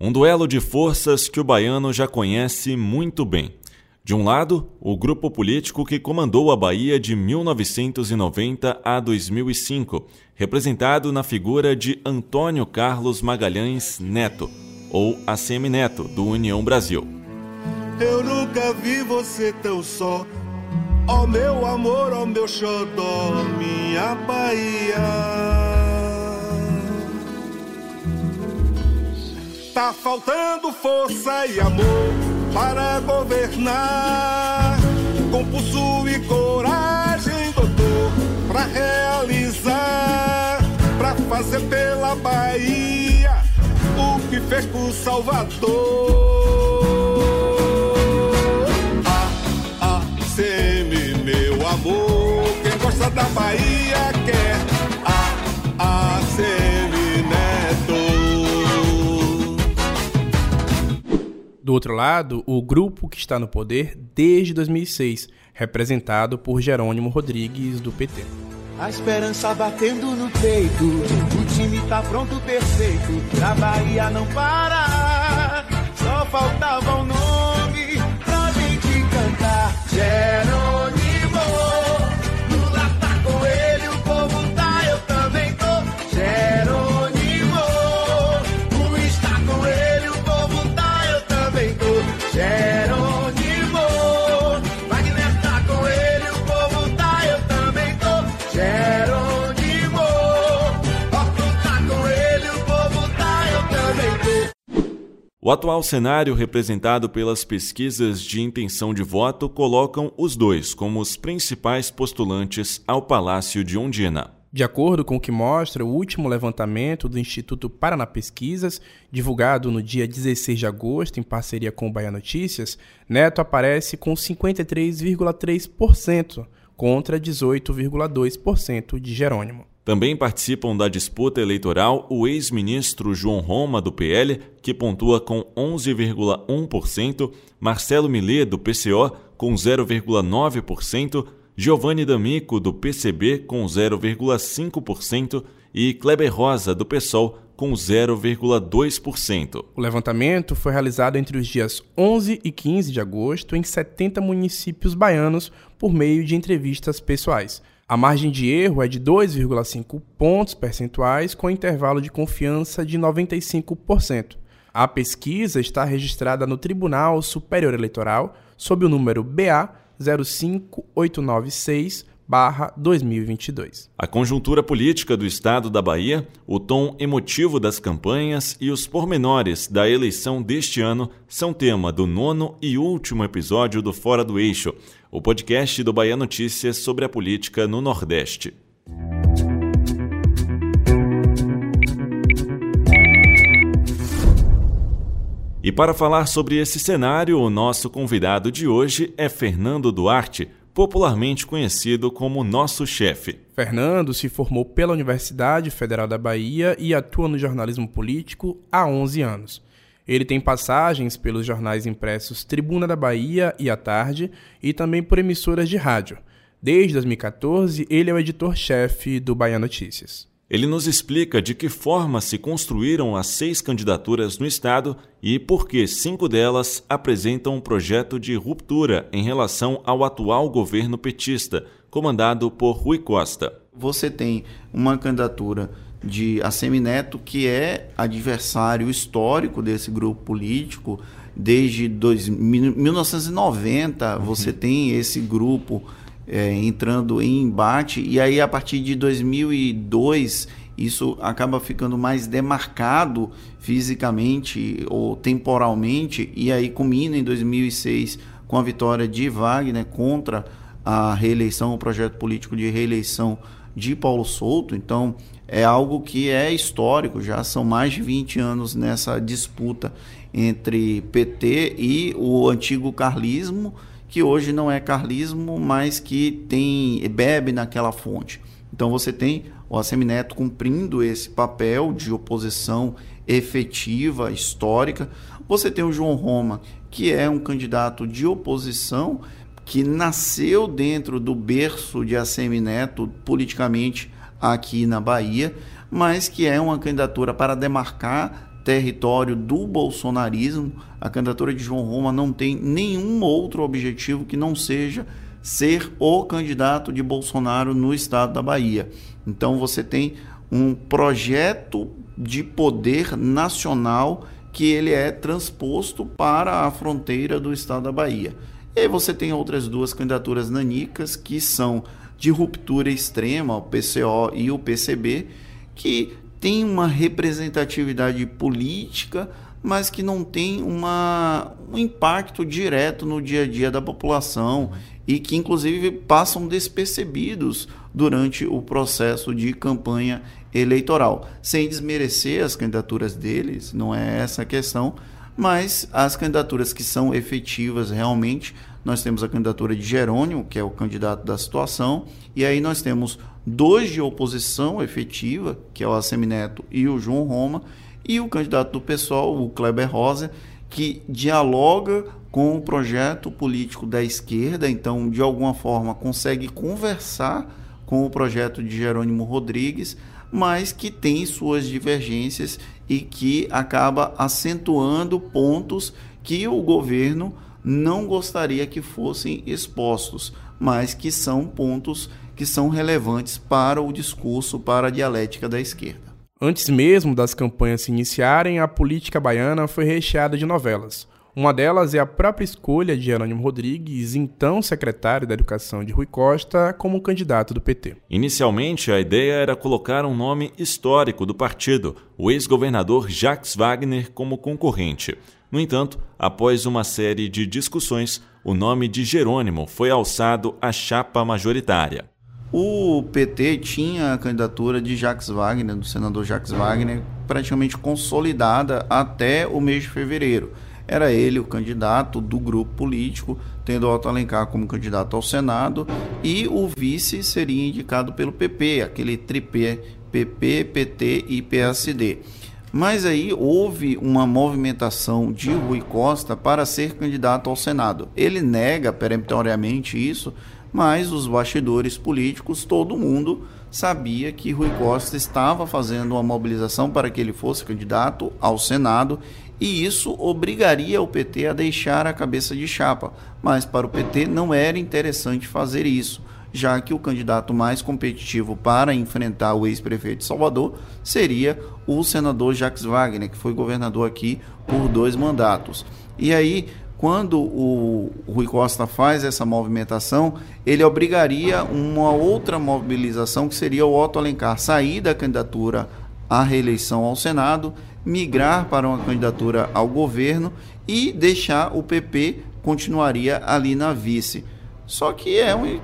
Um duelo de forças que o baiano já conhece muito bem. De um lado, o grupo político que comandou a Bahia de 1990 a 2005, representado na figura de Antônio Carlos Magalhães Neto, ou ACM Neto, do União Brasil. Eu nunca vi você tão só, ó oh, meu amor, ó oh, meu xodó, minha Bahia. Tá faltando força e amor para governar. Com pulso e coragem, doutor, para realizar, para fazer pela Bahia o que fez por Salvador. Ah, semi, meu amor, quem gosta da Bahia quer. Ah, ah, Do outro lado, o grupo que está no poder desde 2006, representado por Jerônimo Rodrigues, do PT. A esperança batendo no peito, o time tá pronto, perfeito, Bahia não. Só faltava o um nome O atual cenário representado pelas pesquisas de intenção de voto colocam os dois como os principais postulantes ao Palácio de Ondina. De acordo com o que mostra o último levantamento do Instituto Paraná Pesquisas, divulgado no dia 16 de agosto em parceria com o Bahia Notícias, Neto aparece com 53,3% contra 18,2% de Jerônimo. Também participam da disputa eleitoral o ex-ministro João Roma, do PL, que pontua com 11,1%, Marcelo Millet, do PCO, com 0,9%, Giovanni D'Amico, do PCB, com 0,5% e Kleber Rosa, do PSOL, com 0,2%. O levantamento foi realizado entre os dias 11 e 15 de agosto em 70 municípios baianos por meio de entrevistas pessoais. A margem de erro é de 2,5 pontos percentuais, com intervalo de confiança de 95%. A pesquisa está registrada no Tribunal Superior Eleitoral sob o número BA 05896 2022. A conjuntura política do estado da Bahia, o tom emotivo das campanhas e os pormenores da eleição deste ano são tema do nono e último episódio do Fora do Eixo, o podcast do Bahia Notícias sobre a política no Nordeste. E para falar sobre esse cenário, o nosso convidado de hoje é Fernando Duarte, popularmente conhecido como Nosso Chefe. Fernando se formou pela Universidade Federal da Bahia e atua no jornalismo político há 11 anos. Ele tem passagens pelos jornais impressos Tribuna da Bahia e A Tarde e também por emissoras de rádio. Desde 2014, ele é o editor-chefe do Bahia Notícias. Ele nos explica de que forma se construíram as seis candidaturas no Estado e por que cinco delas apresentam um projeto de ruptura em relação ao atual governo petista, comandado por Rui Costa. Você tem uma candidatura de Assemineto, que é adversário histórico desse grupo político. Desde dois, 1990, uhum. você tem esse grupo é, entrando em embate, e aí a partir de 2002 isso acaba ficando mais demarcado fisicamente ou temporalmente, e aí culmina em 2006 com a vitória de Wagner contra a reeleição, o projeto político de reeleição de Paulo Souto. Então, é algo que é histórico, já são mais de 20 anos nessa disputa entre PT e o antigo carlismo que hoje não é carlismo, mas que tem bebe naquela fonte. Então você tem o Assemineto cumprindo esse papel de oposição efetiva, histórica. Você tem o João Roma, que é um candidato de oposição que nasceu dentro do berço de Assemineto politicamente aqui na Bahia, mas que é uma candidatura para demarcar território do bolsonarismo. A candidatura de João Roma não tem nenhum outro objetivo que não seja ser o candidato de Bolsonaro no estado da Bahia. Então você tem um projeto de poder nacional que ele é transposto para a fronteira do estado da Bahia. E aí você tem outras duas candidaturas nanicas que são de ruptura extrema, o PCO e o PCB, que tem uma representatividade política, mas que não tem uma, um impacto direto no dia a dia da população e que, inclusive, passam despercebidos durante o processo de campanha eleitoral. Sem desmerecer as candidaturas deles, não é essa a questão, mas as candidaturas que são efetivas realmente, nós temos a candidatura de Jerônimo, que é o candidato da situação, e aí nós temos dois de oposição efetiva, que é o Assemineto e o João Roma, e o candidato do PSOL, o Kleber Rosa, que dialoga com o projeto político da esquerda, então de alguma forma consegue conversar com o projeto de Jerônimo Rodrigues, mas que tem suas divergências e que acaba acentuando pontos que o governo não gostaria que fossem expostos, mas que são pontos que são relevantes para o discurso, para a dialética da esquerda. Antes mesmo das campanhas se iniciarem, a política baiana foi recheada de novelas. Uma delas é a própria escolha de Jerônimo Rodrigues, então secretário da Educação de Rui Costa, como candidato do PT. Inicialmente, a ideia era colocar um nome histórico do partido, o ex-governador Jacques Wagner, como concorrente. No entanto, após uma série de discussões, o nome de Jerônimo foi alçado à chapa majoritária. O PT tinha a candidatura de Jacques Wagner, do senador Jacques Wagner, praticamente consolidada até o mês de fevereiro. Era ele o candidato do grupo político, tendo Otto Alencar como candidato ao Senado, e o vice seria indicado pelo PP, aquele tripé PP, PT e PSD. Mas aí houve uma movimentação de Rui Costa para ser candidato ao Senado. Ele nega peremptoriamente isso, mas os bastidores políticos, todo mundo sabia que Rui Costa estava fazendo uma mobilização para que ele fosse candidato ao Senado e isso obrigaria o PT a deixar a cabeça de chapa. Mas para o PT não era interessante fazer isso, já que o candidato mais competitivo para enfrentar o ex-prefeito de Salvador seria o senador Jacques Wagner, que foi governador aqui por dois mandatos. E aí quando o Rui Costa faz essa movimentação, ele obrigaria uma outra mobilização que seria o Otto Alencar sair da candidatura à reeleição ao Senado, migrar para uma candidatura ao governo e deixar o PP continuaria ali na vice. Só que é um,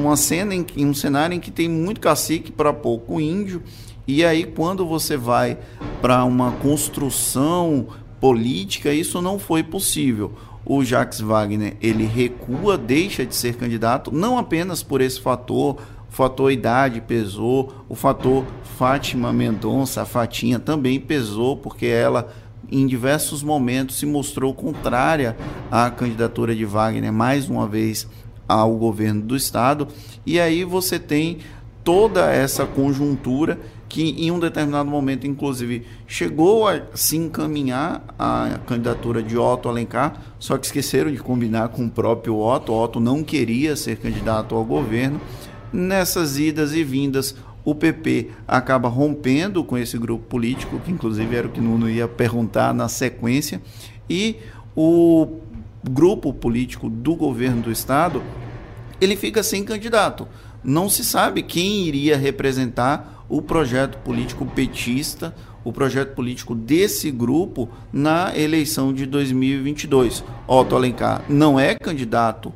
uma cena em um cenário em que tem muito cacique para pouco índio. E aí quando você vai para uma construção política, isso não foi possível. O Jacques Wagner, ele recua, deixa de ser candidato, não apenas por esse fator, o fator idade pesou, o fator Fátima Mendonça, a Fatinha, também pesou, porque ela em diversos momentos se mostrou contrária à candidatura de Wagner, mais uma vez ao governo do estado. E aí você tem toda essa conjuntura que em um determinado momento, inclusive, chegou a se encaminhar a candidatura de Otto Alencar, só que esqueceram de combinar com o próprio Otto. Otto não queria ser candidato ao governo. Nessas idas e vindas, o PP acaba rompendo com esse grupo político, que inclusive era o que Nuno ia perguntar na sequência, e o grupo político do governo do estado ele fica sem candidato. Não se sabe quem iria representar o projeto político petista, o projeto político desse grupo na eleição de 2022. Otto Alencar não é candidato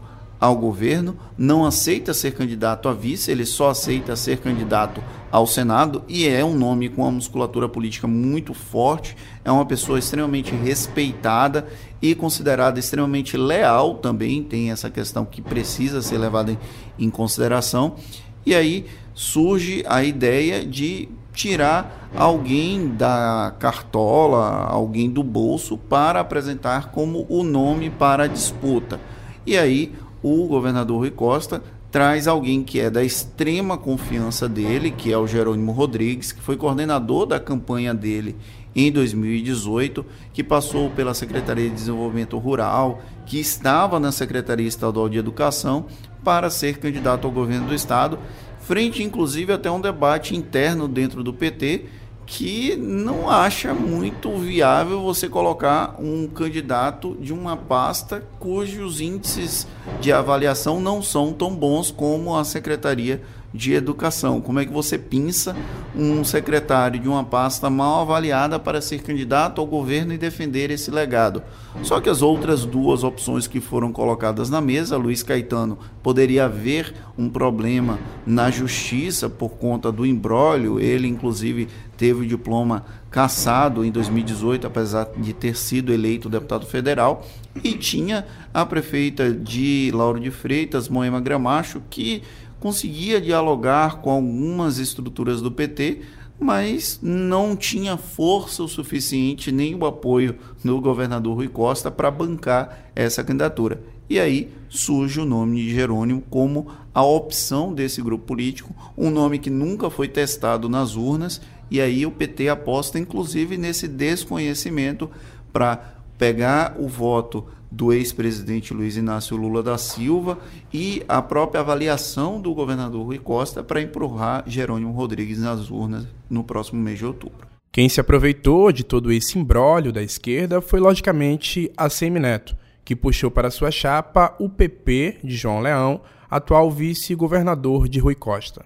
ao governo, não aceita ser candidato a vice, ele só aceita ser candidato ao Senado e é um nome com uma musculatura política muito forte, é uma pessoa extremamente respeitada e considerada extremamente leal também, tem essa questão que precisa ser levada em consideração. E aí surge a ideia de tirar alguém da cartola, alguém do bolso, para apresentar como o nome para a disputa. E aí o governador Rui Costa traz alguém que é da extrema confiança dele, que é o Jerônimo Rodrigues, que foi coordenador da campanha dele em 2018, que passou pela Secretaria de Desenvolvimento Rural, que estava na Secretaria Estadual de Educação, para ser candidato ao governo do estado, frente inclusive até um debate interno dentro do PT que não acha muito viável você colocar um candidato de uma pasta cujos índices de avaliação não são tão bons como a Secretaria de Educação. Como é que você pinça um secretário de uma pasta mal avaliada para ser candidato ao governo e defender esse legado? Só que as outras duas opções que foram colocadas na mesa, Luiz Caetano, poderia haver um problema na justiça por conta do imbróglio, ele inclusive teve o diploma cassado em 2018, apesar de ter sido eleito deputado federal, e tinha a prefeita de Lauro de Freitas, Moema Gramacho, que conseguia dialogar com algumas estruturas do PT, mas não tinha força o suficiente nem o apoio do governador Rui Costa para bancar essa candidatura. E aí surge o nome de Jerônimo como a opção desse grupo político, um nome que nunca foi testado nas urnas, e aí o PT aposta inclusive nesse desconhecimento para pegar o voto do ex-presidente Luiz Inácio Lula da Silva e a própria avaliação do governador Rui Costa para empurrar Jerônimo Rodrigues nas urnas no próximo mês de outubro. Quem se aproveitou de todo esse imbróglio da esquerda foi, logicamente, a Semineto, que puxou para sua chapa o PP de João Leão, atual vice-governador de Rui Costa.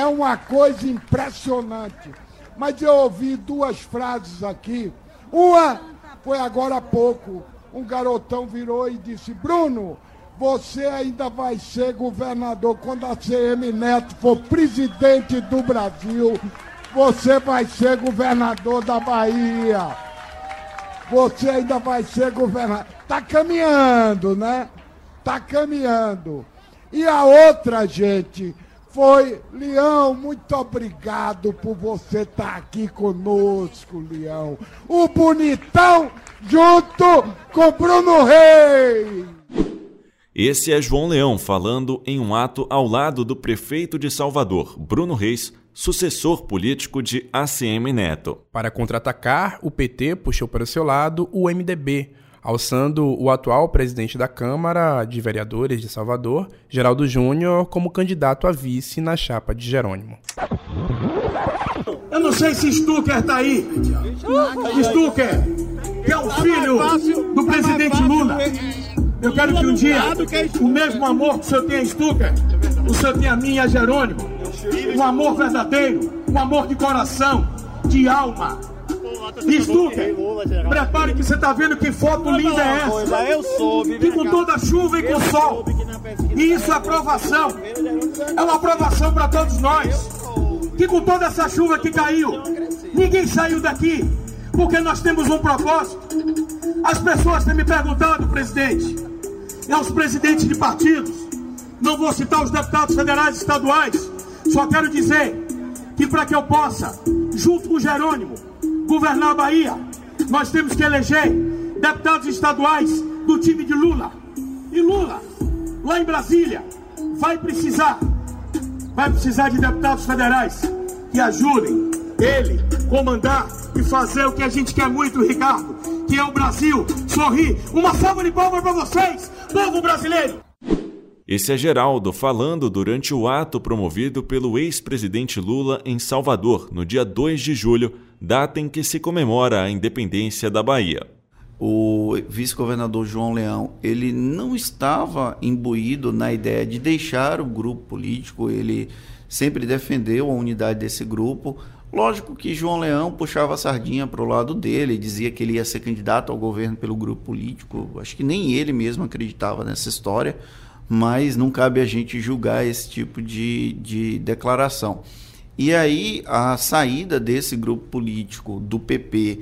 É uma coisa impressionante. Mas eu ouvi duas frases aqui. Uma foi agora há pouco. Um garotão virou e disse: Bruno, você ainda vai ser governador quando a CM Neto for presidente do Brasil. Você vai ser governador da Bahia. Você ainda vai ser governador. Tá caminhando, né? Tá caminhando. E a outra, gente, foi Leão, muito obrigado por você estar tá aqui conosco, Leão. O bonitão junto com Bruno Reis. Esse é João Leão falando em um ato ao lado do prefeito de Salvador, Bruno Reis, sucessor político de ACM Neto. Para contra-atacar, o PT puxou para o seu lado o MDB, alçando o atual presidente da Câmara de Vereadores de Salvador, Geraldo Júnior, como candidato a vice na chapa de Jerônimo. Eu não sei se Stucker está aí. Stucker, que é o filho do presidente Lula. Eu quero que um dia, o mesmo amor que o senhor tem a Stucker, o senhor tem a mim e a Jerônimo. Um amor verdadeiro, um amor de coração, de alma, Stucker, prepare que você está vendo que foto linda é essa. Eu soube. Que com toda chuva e com sol. E isso é aprovação. É uma aprovação para todos nós. Que com toda essa chuva que caiu, ninguém saiu daqui. Porque nós temos um propósito. As pessoas têm me perguntado, presidente, e aos presidentes de partidos, não vou citar os deputados federais e estaduais, só quero dizer que para que eu possa, junto com o Jerônimo, governar a Bahia, nós temos que eleger deputados estaduais do time de Lula. E Lula, lá em Brasília, vai precisar, vai precisar de deputados federais que ajudem ele comandar e fazer o que a gente quer muito, Ricardo, que é o Brasil sorrir. Uma salva de palmas para vocês, povo brasileiro! Esse é Geraldo falando durante o ato promovido pelo ex-presidente Lula em Salvador, no dia 2 de julho, data em que se comemora a independência da Bahia. O vice-governador João Leão, ele não estava imbuído na ideia de deixar o grupo político, ele sempre defendeu a unidade desse grupo. Lógico que João Leão puxava a sardinha para o lado dele, dizia que ele ia ser candidato ao governo pelo grupo político. Acho que nem ele mesmo acreditava nessa história mas não cabe a gente julgar esse tipo de, de declaração. E aí a saída desse grupo político do PP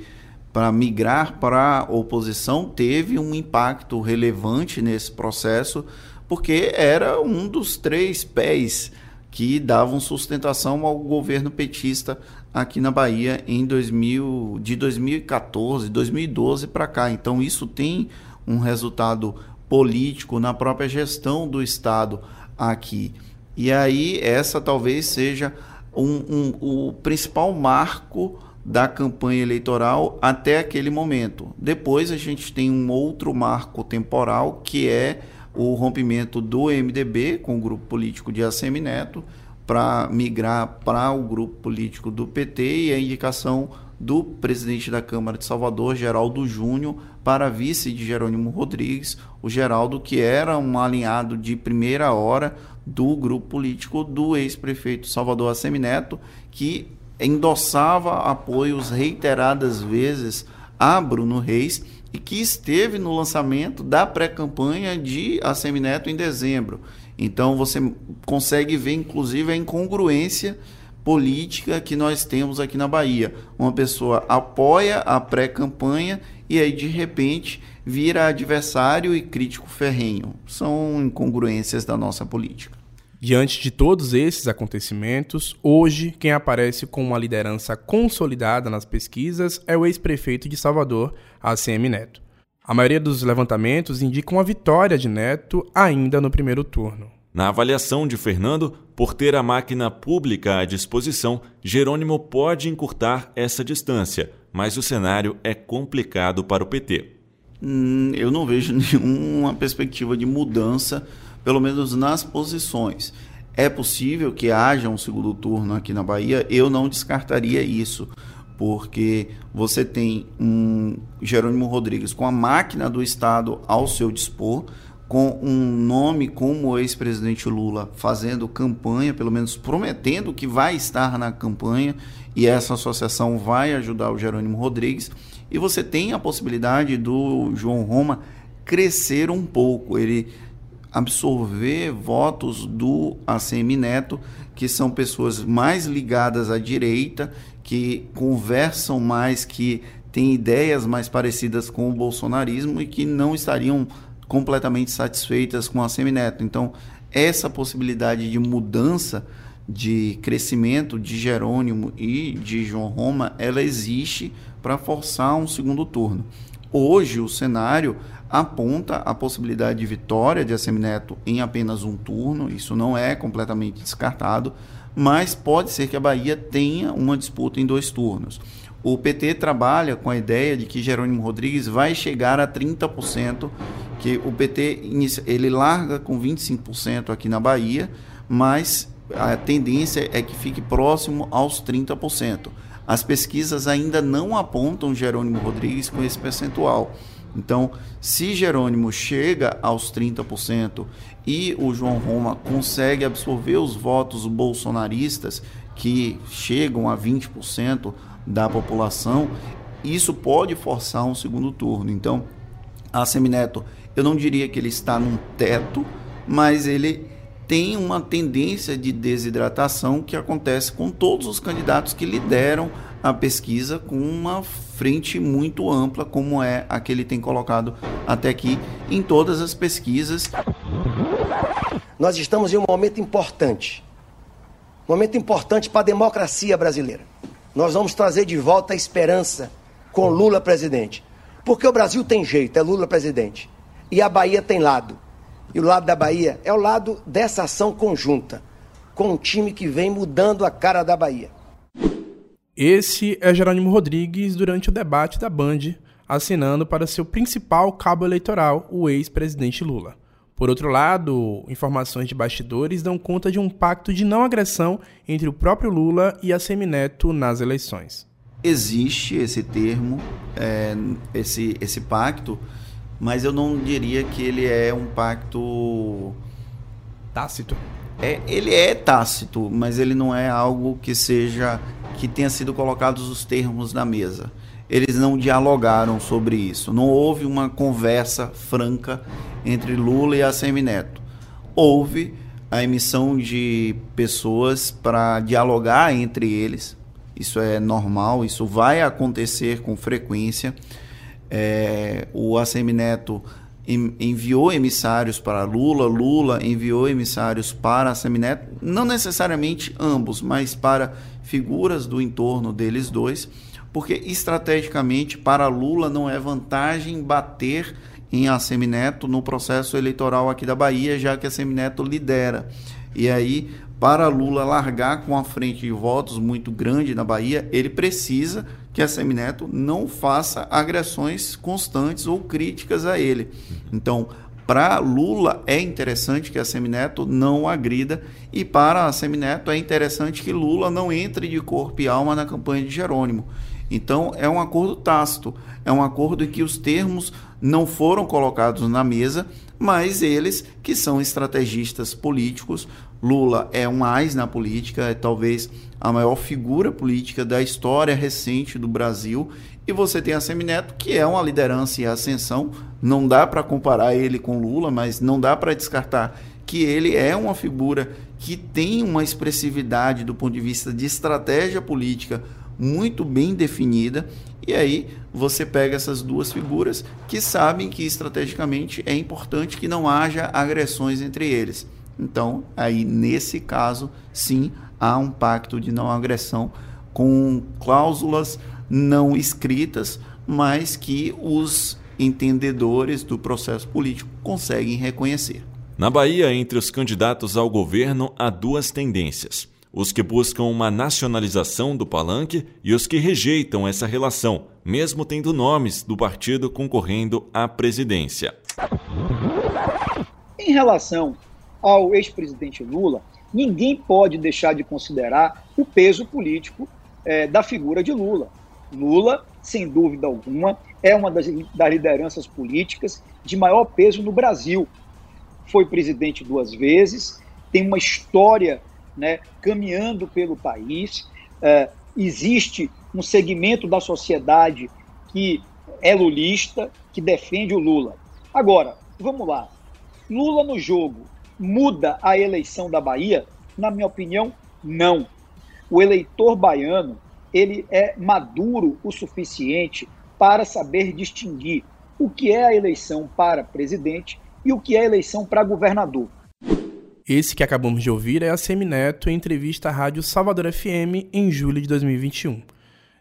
para migrar para a oposição teve um impacto relevante nesse processo, porque era um dos três pés que davam sustentação ao governo petista aqui na Bahia em 2000, de 2014, 2012 para cá. Então isso tem um resultado político, na própria gestão do Estado aqui. E aí, essa talvez seja um, um, o principal marco da campanha eleitoral até aquele momento. Depois a gente tem um outro marco temporal que é o rompimento do MDB com o grupo político de ACM Neto para migrar para o grupo político do PT e a indicação do presidente da Câmara de Salvador, Geraldo Júnior, para vice de Jerônimo Rodrigues, o Geraldo que era um alinhado de primeira hora do grupo político do ex-prefeito Salvador Assemineto, que endossava apoios reiteradas vezes a Bruno Reis e que esteve no lançamento da pré-campanha de Assemineto em dezembro. Então você consegue ver inclusive a incongruência política que nós temos aqui na Bahia. Uma pessoa apoia a pré-campanha e aí de repente vira adversário e crítico ferrenho. São incongruências da nossa política. Diante de todos esses acontecimentos, hoje quem aparece com uma liderança consolidada nas pesquisas é o ex-prefeito de Salvador, ACM Neto. A maioria dos levantamentos indicam a vitória de Neto ainda no primeiro turno. Na avaliação de Fernando, por ter a máquina pública à disposição, Jerônimo pode encurtar essa distância, mas o cenário é complicado para o PT. Hum, eu não vejo nenhuma perspectiva de mudança, pelo menos nas posições. É possível que haja um segundo turno aqui na Bahia, eu não descartaria isso, porque você tem um Jerônimo Rodrigues com a máquina do Estado ao seu dispor com um nome como o ex-presidente Lula fazendo campanha, pelo menos prometendo que vai estar na campanha, e essa associação vai ajudar o Jerônimo Rodrigues. E você tem a possibilidade do João Roma crescer um pouco, ele absorver votos do ACM Neto, que são pessoas mais ligadas à direita, que conversam mais, que têm ideias mais parecidas com o bolsonarismo e que não estariam completamente satisfeitas com a Semineto. Então, essa possibilidade de mudança de crescimento de Jerônimo e de João Roma, ela existe para forçar um segundo turno. Hoje, o cenário aponta a possibilidade de vitória de Assemineto em apenas um turno, isso não é completamente descartado, mas pode ser que a Bahia tenha uma disputa em dois turnos. O PT trabalha com a ideia de que Jerônimo Rodrigues vai chegar a 30%, que o PT ele larga com 25% aqui na Bahia, mas a tendência é que fique próximo aos 30%. As pesquisas ainda não apontam Jerônimo Rodrigues com esse percentual. Então, se Jerônimo chega aos 30% e o João Roma consegue absorver os votos bolsonaristas, que chegam a 20%, da população, isso pode forçar um segundo turno. Então, a Semineto, eu não diria que ele está num teto, mas ele tem uma tendência de desidratação que acontece com todos os candidatos que lideram a pesquisa com uma frente muito ampla, como é a que ele tem colocado até aqui em todas as pesquisas. Nós estamos em um momento importante. Momento importante para a democracia brasileira nós vamos trazer de volta a esperança com Lula presidente. Porque o Brasil tem jeito, é Lula presidente. E a Bahia tem lado. E o lado da Bahia é o lado dessa ação conjunta, com um time que vem mudando a cara da Bahia. Esse é Jerônimo Rodrigues durante o debate da Band, assinando para seu principal cabo eleitoral o ex-presidente Lula. Por outro lado, informações de bastidores dão conta de um pacto de não agressão entre o próprio Lula e a Semineto nas eleições. Existe esse termo, é, esse, esse pacto, mas eu não diria que ele é um pacto tácito. É, ele é tácito, mas ele não é algo que seja que tenha sido colocados os termos na mesa. Eles não dialogaram sobre isso. Não houve uma conversa franca entre Lula e a Semineto. Houve a emissão de pessoas para dialogar entre eles. Isso é normal, isso vai acontecer com frequência. É, o ACM Neto enviou emissários para Lula, Lula enviou emissários para a Neto, não necessariamente ambos, mas para figuras do entorno deles dois, porque estrategicamente para Lula não é vantagem bater em Assemineto no processo eleitoral aqui da Bahia, já que a Assemineto lidera. E aí, para Lula largar com a frente de votos muito grande na Bahia, ele precisa que a Semineto não faça agressões constantes ou críticas a ele. Então, para Lula é interessante que a Semineto não agrida e para a Semineto é interessante que Lula não entre de corpo e alma na campanha de Jerônimo. Então é um acordo tácito, é um acordo em que os termos não foram colocados na mesa, mas eles, que são estrategistas políticos, Lula é um ais na política, é talvez a maior figura política da história recente do Brasil e você tem a Semineto, que é uma liderança em ascensão. Não dá para comparar ele com Lula, mas não dá para descartar que ele é uma figura que tem uma expressividade do ponto de vista de estratégia política muito bem definida. E aí você pega essas duas figuras que sabem que estrategicamente é importante que não haja agressões entre eles. Então, aí nesse caso, sim, há um pacto de não agressão com cláusulas não escritas, mas que os entendedores do processo político conseguem reconhecer. Na Bahia, entre os candidatos ao governo, há duas tendências: os que buscam uma nacionalização do palanque e os que rejeitam essa relação, mesmo tendo nomes do partido concorrendo à presidência. Em relação ao ex-presidente Lula, ninguém pode deixar de considerar o peso político é, da figura de Lula. Lula, sem dúvida alguma, é uma das, das lideranças políticas de maior peso no Brasil. Foi presidente duas vezes, tem uma história né, caminhando pelo país. É, existe um segmento da sociedade que é lulista, que defende o Lula. Agora, vamos lá. Lula no jogo muda a eleição da Bahia? Na minha opinião, não. O eleitor baiano ele é maduro o suficiente para saber distinguir o que é a eleição para presidente e o que é a eleição para governador. Esse que acabamos de ouvir é a Semineto em entrevista à Rádio Salvador FM em julho de 2021.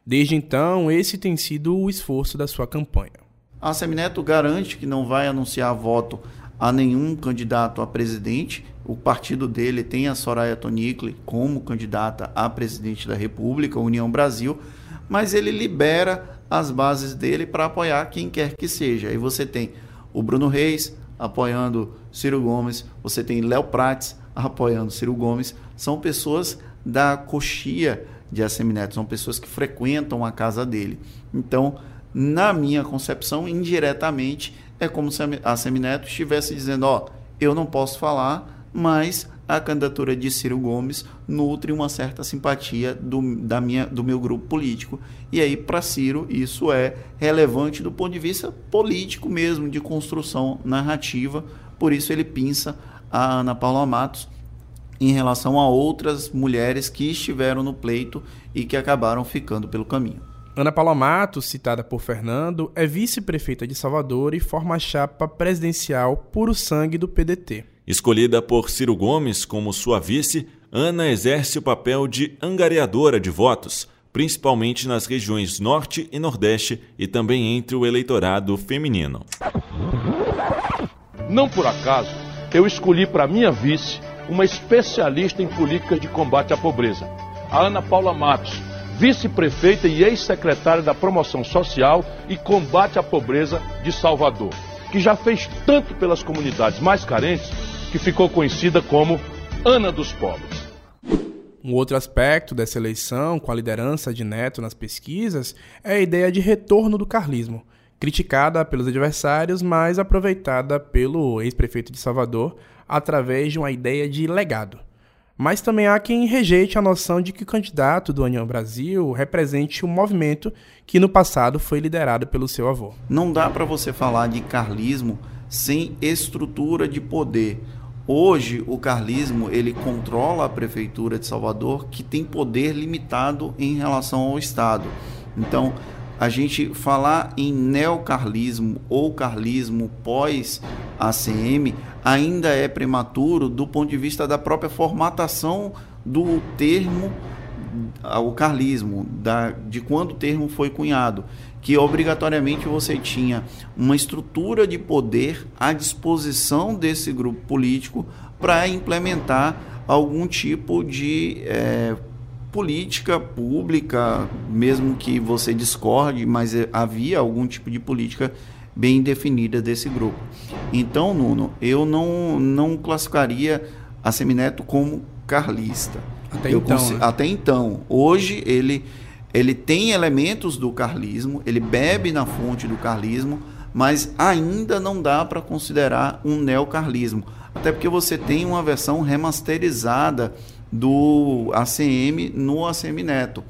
Desde então, esse tem sido o esforço da sua campanha. A Semineto garante que não vai anunciar voto a nenhum candidato a presidente. O partido dele tem a Soraya Tonikli como candidata a presidente da República, União Brasil, mas ele libera as bases dele para apoiar quem quer que seja. Aí você tem o Bruno Reis apoiando Ciro Gomes, você tem Léo Prates apoiando Ciro Gomes. São pessoas da coxia de Assemineto, são pessoas que frequentam a casa dele. Então, na minha concepção, indiretamente, é como se a Semineto estivesse dizendo: ó, eu não posso falar, mas a candidatura de Ciro Gomes nutre uma certa simpatia do, da minha, do meu grupo político. E aí, para Ciro, isso é relevante do ponto de vista político mesmo, de construção narrativa. Por isso, ele pinça a Ana Paula Matos em relação a outras mulheres que estiveram no pleito e que acabaram ficando pelo caminho. Ana Paula Matos, citada por Fernando, é vice-prefeita de Salvador e forma a chapa presidencial Puro Sangue do PDT. Escolhida por Ciro Gomes como sua vice, Ana exerce o papel de angariadora de votos, principalmente nas regiões Norte e Nordeste e também entre o eleitorado feminino. Não por acaso, eu escolhi para minha vice uma especialista em políticas de combate à pobreza, a Ana Paula Matos vice-prefeita e ex-secretária da Promoção Social e Combate à Pobreza de Salvador, que já fez tanto pelas comunidades mais carentes que ficou conhecida como Ana dos Pobres. Um outro aspecto dessa eleição, com a liderança de Neto nas pesquisas, é a ideia de retorno do carlismo, criticada pelos adversários, mas aproveitada pelo ex-prefeito de Salvador através de uma ideia de legado. Mas também há quem rejeite a noção de que o candidato do União Brasil represente um movimento que no passado foi liderado pelo seu avô. Não dá para você falar de carlismo sem estrutura de poder. Hoje o carlismo ele controla a prefeitura de Salvador, que tem poder limitado em relação ao Estado. Então, a gente falar em neocarlismo ou carlismo pós ACM ainda é prematuro do ponto de vista da própria formatação do termo o carlismo, da, de quando o termo foi cunhado, que obrigatoriamente você tinha uma estrutura de poder à disposição desse grupo político para implementar algum tipo de é, política pública, mesmo que você discorde, mas havia algum tipo de política bem definida desse grupo. Então, Nuno, eu não, não classificaria a Semineto como carlista. Até eu então. Né? Até então. Hoje ele, ele tem elementos do carlismo, ele bebe na fonte do carlismo, mas ainda não dá para considerar um neocarlismo. Até porque você tem uma versão remasterizada do ACM no ACM Neto.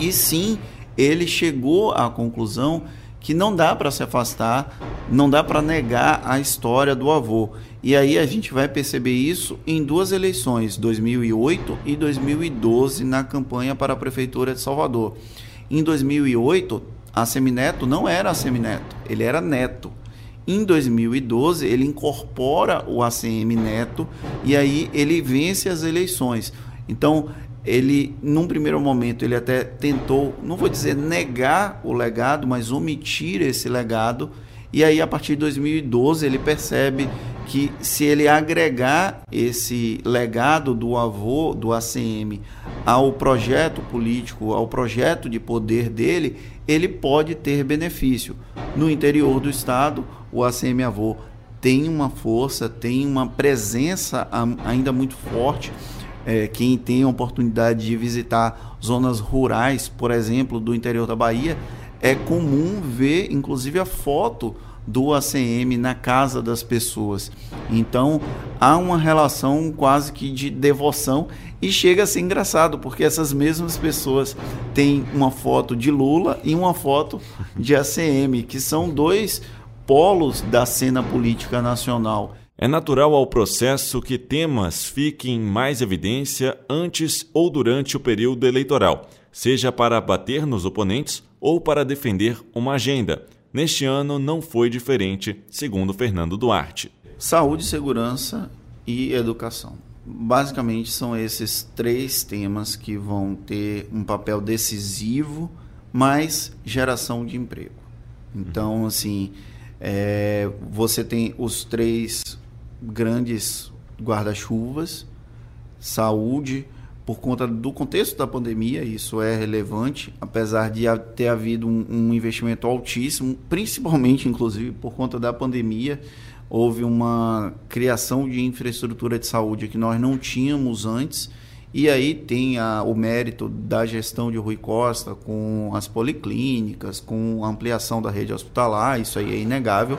E sim, ele chegou à conclusão que não dá para se afastar, não dá para negar a história do avô. E aí a gente vai perceber isso em duas eleições, 2008 e 2012, na campanha para a prefeitura de Salvador. Em 2008, a Semineto não era Semineto, ele era Neto. Em 2012, ele incorpora o ACM Neto e aí ele vence as eleições. Então, ele, num primeiro momento, ele até tentou, não vou dizer negar o legado, mas omitir esse legado. E aí, a partir de 2012, ele percebe que se ele agregar esse legado do avô do ACM ao projeto político, ao projeto de poder dele, ele pode ter benefício. No interior do estado, o ACM Avô tem uma força, tem uma presença ainda muito forte. É, quem tem a oportunidade de visitar zonas rurais, por exemplo, do interior da Bahia, é comum ver, inclusive, a foto do ACM na casa das pessoas. Então há uma relação quase que de devoção e chega a ser engraçado, porque essas mesmas pessoas têm uma foto de Lula e uma foto de ACM, que são dois polos da cena política nacional. É natural ao processo que temas fiquem em mais evidência antes ou durante o período eleitoral, seja para bater nos oponentes ou para defender uma agenda. Neste ano não foi diferente, segundo Fernando Duarte. Saúde, segurança e educação. Basicamente são esses três temas que vão ter um papel decisivo, mais geração de emprego. Então, assim, é, você tem os três grandes guarda-chuvas, saúde, por conta do contexto da pandemia, isso é relevante, apesar de ter havido um, um, investimento altíssimo, principalmente, inclusive, por conta da pandemia, houve uma criação de infraestrutura de saúde que nós não tínhamos antes, e aí tem a, o mérito da gestão de Rui Costa com as policlínicas, com a ampliação da rede hospitalar, isso aí é inegável.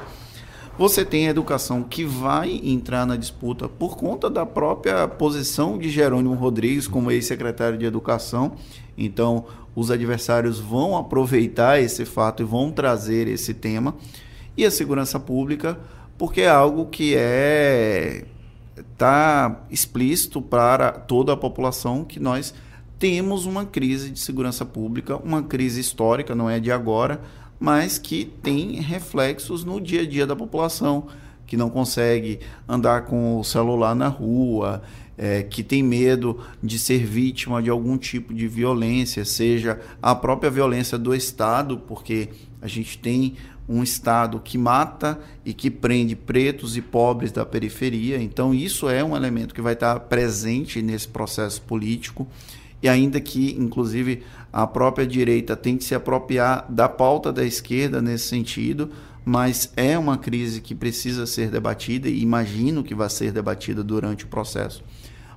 Você tem a educação que vai entrar na disputa por conta da própria posição de Jerônimo Rodrigues como ex-secretário de Educação. Então, os adversários vão aproveitar esse fato e vão trazer esse tema. E a segurança pública, porque é algo que é está explícito para toda a população que nós temos uma crise de segurança pública, uma crise histórica, não é de agora, mas que tem reflexos no dia a dia da população, que não consegue andar com o celular na rua, é, que tem medo de ser vítima de algum tipo de violência, seja a própria violência do Estado, porque a gente tem um Estado que mata e que prende pretos e pobres da periferia. Então, isso é um elemento que vai estar presente nesse processo político e ainda que, inclusive, a própria direita tem que se apropriar da pauta da esquerda nesse sentido, mas é uma crise que precisa ser debatida e imagino que vai ser debatida durante o processo.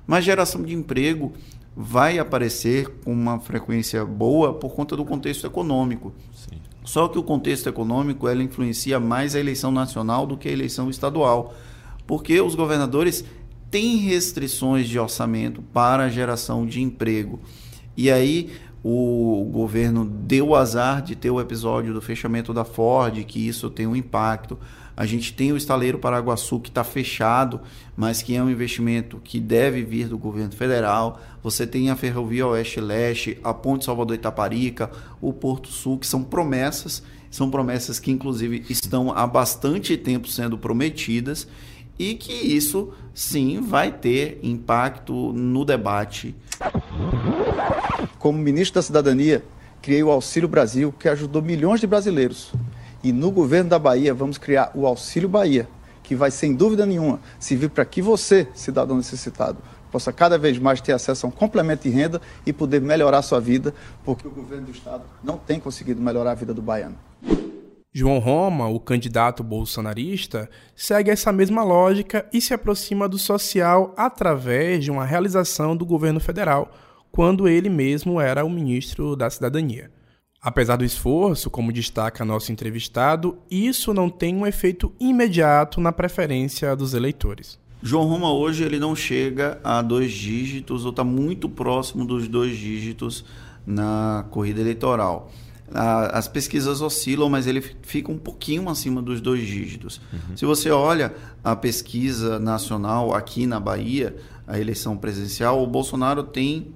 Mas geração de emprego vai aparecer com uma frequência boa por conta do contexto econômico. Sim. Só que o contexto econômico ela influencia mais a eleição nacional do que a eleição estadual, porque os governadores tem restrições de orçamento para a geração de emprego. E aí o governo deu o azar de ter o episódio do fechamento da Ford, que isso tem um impacto. A gente tem o estaleiro Paraguaçu que está fechado, mas que é um investimento que deve vir do governo federal. Você tem a Ferrovia Oeste-Leste, a Ponte Salvador-Itaparica, o Porto Sul, que são promessas, são promessas que inclusive estão há bastante tempo sendo prometidas e que isso sim vai ter impacto no debate. Como ministro da Cidadania, criei o Auxílio Brasil, que ajudou milhões de brasileiros. E no governo da Bahia vamos criar o Auxílio Bahia, que vai sem dúvida nenhuma servir para que você, cidadão necessitado, possa cada vez mais ter acesso a um complemento de renda e poder melhorar sua vida, porque o governo do Estado não tem conseguido melhorar a vida do baiano. João Roma, o candidato bolsonarista, segue essa mesma lógica e se aproxima do social através de uma realização do governo federal, quando ele mesmo era o ministro da Cidadania. Apesar do esforço, como destaca nosso entrevistado, isso não tem um efeito imediato na preferência dos eleitores. João Roma hoje ele não chega a dois dígitos ou está muito próximo dos dois dígitos na corrida eleitoral as pesquisas oscilam, mas ele fica um pouquinho acima dos dois dígitos. Uhum. Se você olha a pesquisa nacional aqui na Bahia, a eleição presidencial, o Bolsonaro tem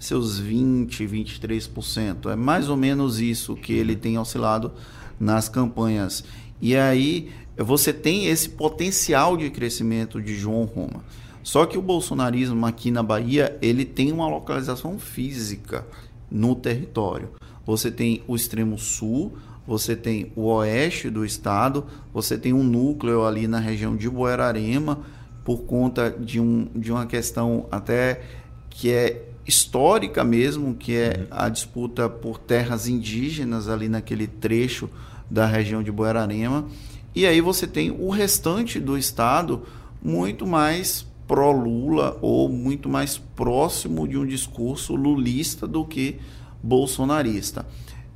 seus 20, 23%. É mais ou menos isso que ele tem oscilado nas campanhas. E aí você tem esse potencial de crescimento de João Roma. Só que o bolsonarismo aqui na Bahia, ele tem uma localização física no território você tem o extremo sul, você tem o oeste do estado, você tem um núcleo ali na região de Buerarema, por conta de, um, de uma questão até que é histórica mesmo, que é a disputa por terras indígenas ali naquele trecho da região de Buerarema. E aí você tem o restante do estado muito mais pró-Lula ou muito mais próximo de um discurso lulista do que bolsonarista.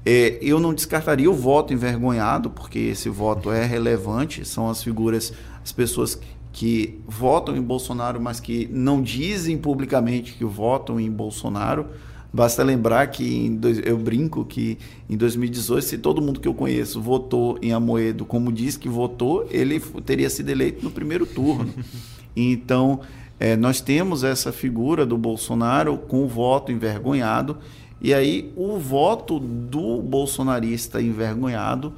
É, eu não descartaria o voto envergonhado, porque esse voto é relevante, são as figuras, as pessoas que, votam em Bolsonaro, mas que não dizem publicamente que votam em Bolsonaro. Basta lembrar que dois, eu brinco que em 2018, se todo mundo que eu conheço votou em Amoedo como diz que votou, ele teria sido eleito no primeiro turno. Então, é, nós temos essa figura do Bolsonaro com o voto envergonhado e aí o voto do bolsonarista envergonhado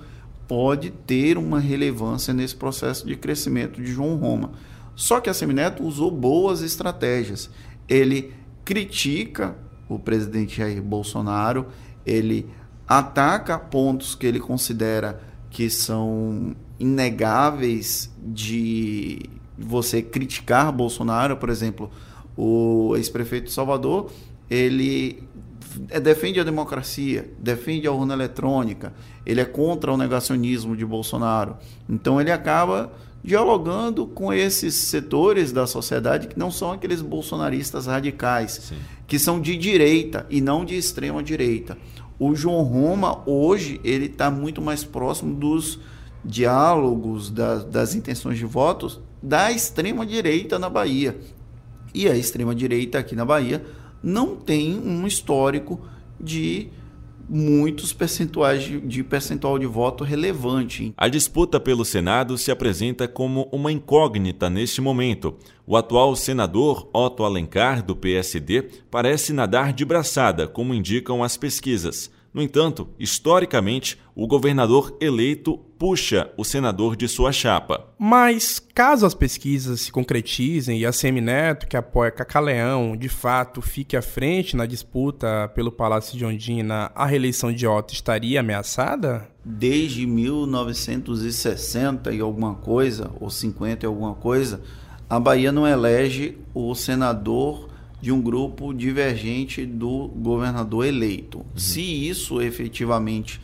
pode ter uma relevância nesse processo de crescimento de João Roma. Só que a Semineto usou boas estratégias. Ele critica o presidente Jair Bolsonaro, ele ataca pontos que ele considera que são inegáveis de você criticar Bolsonaro, por exemplo, o ex-prefeito de Salvador, ele defende a democracia, defende a urna eletrônica, ele é contra o negacionismo de Bolsonaro. Então ele acaba dialogando com esses setores da sociedade que não são aqueles bolsonaristas radicais, Sim. que são de direita e não de extrema direita. O João Roma hoje ele está muito mais próximo dos diálogos, das, das intenções de votos da extrema direita na Bahia. E a extrema direita aqui na Bahia não tem um histórico de muitos percentuais de, de, percentual de voto relevante. A disputa pelo Senado se apresenta como uma incógnita neste momento. O atual senador Otto Alencar, do PSD, parece nadar de braçada, como indicam as pesquisas. No entanto, historicamente, o governador eleito puxa o senador de sua chapa. Mas, caso as pesquisas se concretizem e a Semineto, que apoia Cacaleão, de fato fique à frente na disputa pelo Palácio de Ondina, a reeleição de Otto estaria ameaçada? Desde 1960 e alguma coisa, ou 50 e alguma coisa, a Bahia não elege o senador de um grupo divergente do governador eleito. Uhum. Se isso efetivamente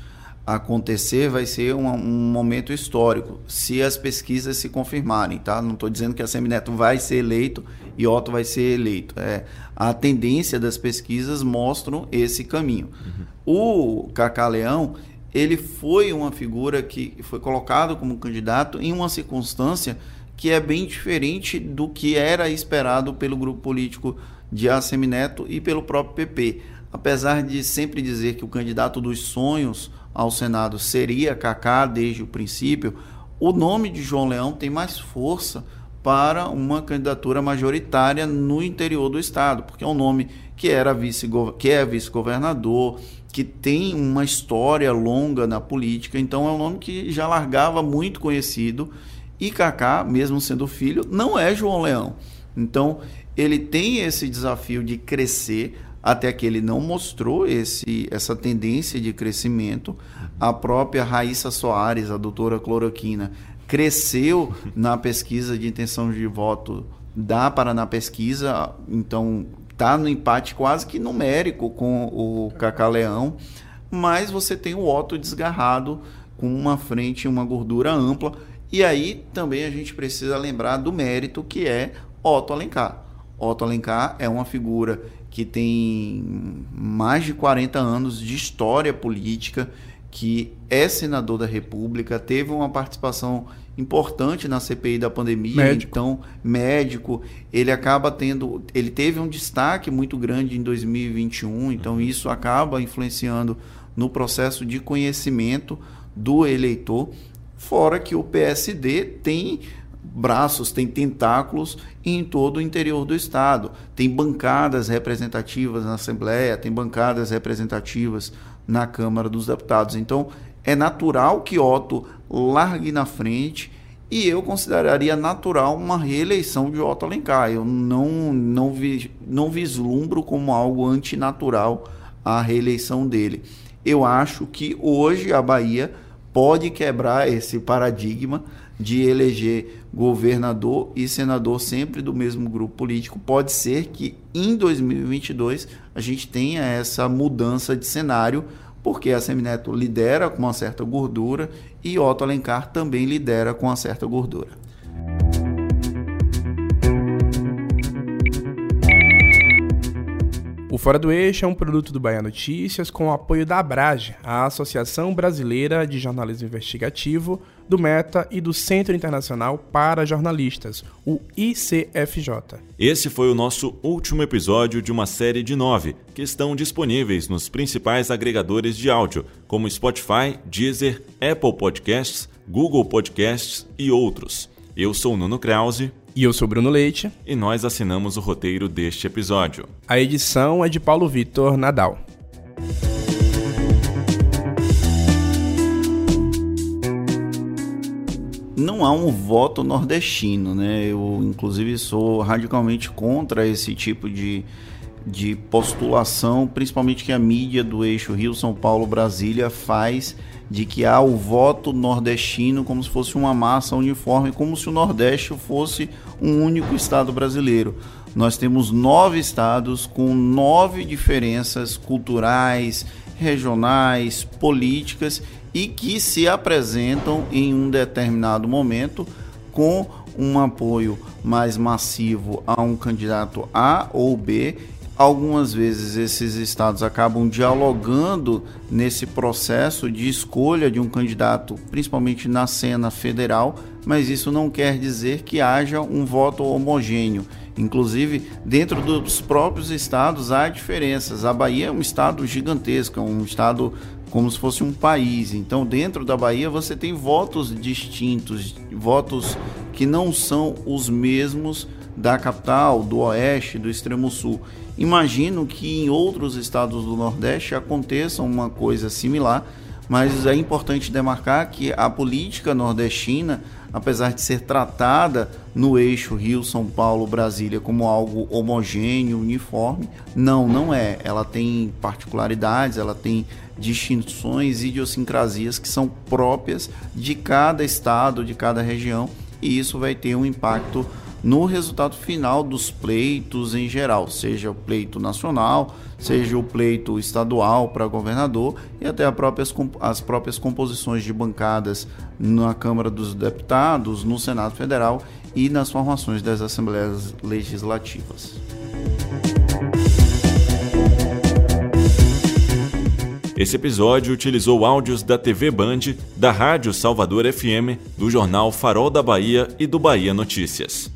acontecer, vai ser um, um, momento histórico, se as pesquisas se confirmarem, tá? Não estou dizendo que a Semineto vai ser eleito e Otto vai ser eleito. É, a tendência das pesquisas mostram esse caminho. Uhum. O Cacá Leão, ele foi uma figura que foi colocado como candidato em uma circunstância que é bem diferente do que era esperado pelo grupo político de Assemineto e pelo próprio PP. Apesar de sempre dizer que o candidato dos sonhos ao Senado seria Kaká desde o princípio, o nome de João Leão tem mais força para uma candidatura majoritária no interior do estado, porque é um nome que era vice que é vice-governador, que tem uma história longa na política, então é um nome que já largava muito conhecido e Kaká, mesmo sendo filho, não é João Leão. Então, ele tem esse desafio de crescer, até que ele não mostrou esse, essa tendência de crescimento. A própria Raíssa Soares, a doutora cloroquina, cresceu na pesquisa de intenção de voto da Paraná Pesquisa, então está no empate quase que numérico com o Cacá Leão, mas você tem o Otto desgarrado com uma frente, uma gordura ampla. E aí também a gente precisa lembrar do mérito que é Otto Alencar. Otto Alencar é uma figura que tem mais de 40 anos de história política, que é senador da República, teve uma participação importante na CPI da pandemia, médico. então médico, ele acaba tendo, ele teve um destaque muito grande em 2021, então isso acaba influenciando no processo de conhecimento do eleitor, fora que o PSD tem braços, tem tentáculos em todo o interior do estado. Tem bancadas representativas na Assembleia, tem bancadas representativas na Câmara dos Deputados. Então, é natural que Otto largue na frente e eu consideraria natural uma reeleição de Otto Alencar. Eu não, não, vi, não vislumbro como algo antinatural a reeleição dele. Eu acho que hoje a Bahia pode quebrar esse paradigma de eleger governador e senador sempre do mesmo grupo político. Pode ser que em 2022 a gente tenha essa mudança de cenário, porque a Semineto lidera com uma certa gordura e Otto Alencar também lidera com uma certa gordura. O Fora do Eixo é um produto do Bahia Notícias com o apoio da Abrage, a Associação Brasileira de Jornalismo Investigativo, do Meta e do Centro Internacional para Jornalistas, o ICFJ. Esse foi o nosso último episódio de uma série de nove, que estão disponíveis nos principais agregadores de áudio, como Spotify, Deezer, Apple Podcasts, Google Podcasts e outros. Eu sou Nuno Krause. E eu sou Bruno Leite. E nós assinamos o roteiro deste episódio. A edição é de Paulo Vitor Nadal. Não há um voto nordestino, né? Eu, inclusive, sou radicalmente contra esse tipo de, de postulação, principalmente que a mídia do eixo Rio-São Paulo-Brasília faz de que há o voto nordestino como se fosse uma massa uniforme, como se o Nordeste fosse um único estado brasileiro. Nós temos nove estados com nove diferenças culturais, regionais, políticas e que se apresentam em um determinado momento com um apoio mais massivo a um candidato A ou B Algumas vezes esses estados acabam dialogando nesse processo de escolha de um candidato, principalmente na cena federal, mas isso não quer dizer que haja um voto homogêneo. Inclusive, dentro dos próprios estados há diferenças. A Bahia é um estado gigantesco, é um estado como se fosse um país. Então, dentro da Bahia você tem votos distintos, votos que não são os mesmos da capital, do oeste, do extremo sul. Imagino que em outros estados do Nordeste aconteça uma coisa similar, mas é importante demarcar que a política nordestina, apesar de ser tratada no eixo Rio, São Paulo, Brasília como algo homogêneo, uniforme, não, não é. Ela tem particularidades, ela tem distinções, idiosincrasias que são próprias de cada estado, de cada região, e isso vai ter um impacto no resultado final dos pleitos em geral, seja o pleito nacional, seja o pleito estadual para governador e até próprias, as próprias composições de bancadas na Câmara dos Deputados, no Senado Federal e nas formações das Assembleias Legislativas. Esse episódio utilizou áudios da TV Band, da Rádio Salvador FM, do jornal Farol da Bahia e do Bahia Notícias.